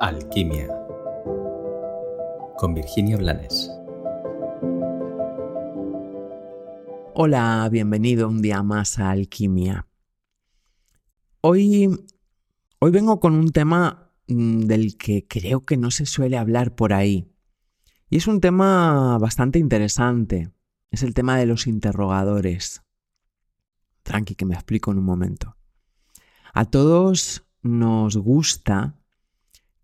Alquimia con Virginia Blanes. Hola, bienvenido un día más a Alquimia. Hoy, hoy vengo con un tema mm, del que creo que no se suele hablar por ahí. Y es un tema bastante interesante. Es el tema de los interrogadores. Tranqui, que me explico en un momento. A todos nos gusta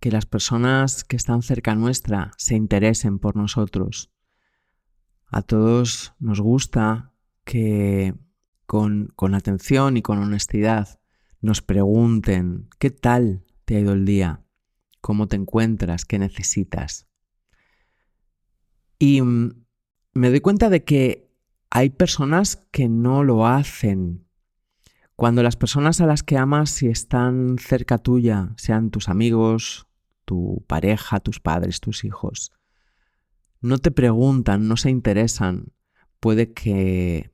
que las personas que están cerca nuestra se interesen por nosotros. A todos nos gusta que con, con atención y con honestidad nos pregunten qué tal te ha ido el día, cómo te encuentras, qué necesitas. Y mm, me doy cuenta de que hay personas que no lo hacen. Cuando las personas a las que amas, si están cerca tuya, sean tus amigos, tu pareja, tus padres, tus hijos, no te preguntan, no se interesan, puede que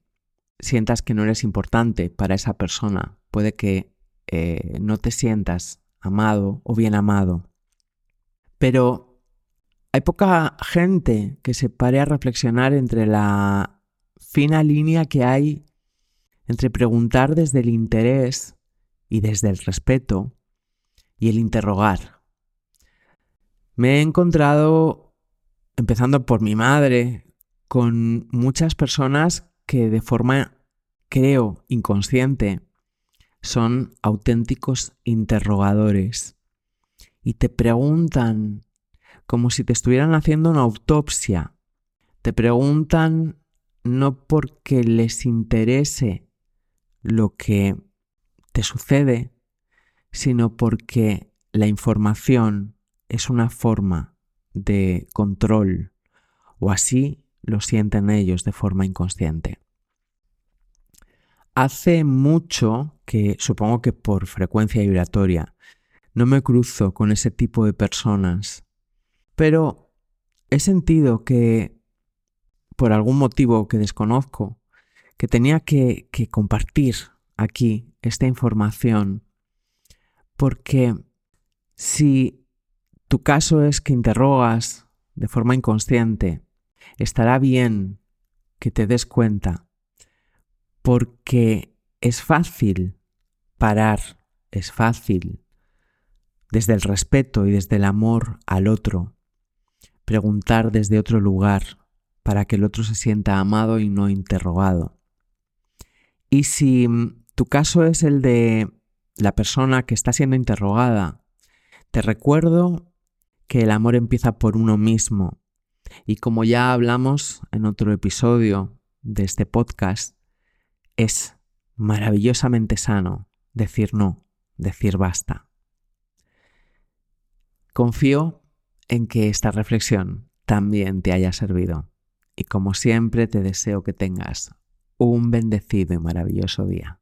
sientas que no eres importante para esa persona, puede que eh, no te sientas amado o bien amado. Pero hay poca gente que se pare a reflexionar entre la fina línea que hay entre preguntar desde el interés y desde el respeto y el interrogar. Me he encontrado, empezando por mi madre, con muchas personas que de forma, creo, inconsciente, son auténticos interrogadores y te preguntan como si te estuvieran haciendo una autopsia. Te preguntan no porque les interese lo que te sucede, sino porque la información es una forma de control o así lo sienten ellos de forma inconsciente. Hace mucho que, supongo que por frecuencia vibratoria, no me cruzo con ese tipo de personas, pero he sentido que, por algún motivo que desconozco, que tenía que, que compartir aquí esta información, porque si tu caso es que interrogas de forma inconsciente, estará bien que te des cuenta, porque es fácil parar, es fácil, desde el respeto y desde el amor al otro, preguntar desde otro lugar para que el otro se sienta amado y no interrogado. Y si tu caso es el de la persona que está siendo interrogada, te recuerdo que el amor empieza por uno mismo. Y como ya hablamos en otro episodio de este podcast, es maravillosamente sano decir no, decir basta. Confío en que esta reflexión también te haya servido y como siempre te deseo que tengas un bendecido y maravilloso día.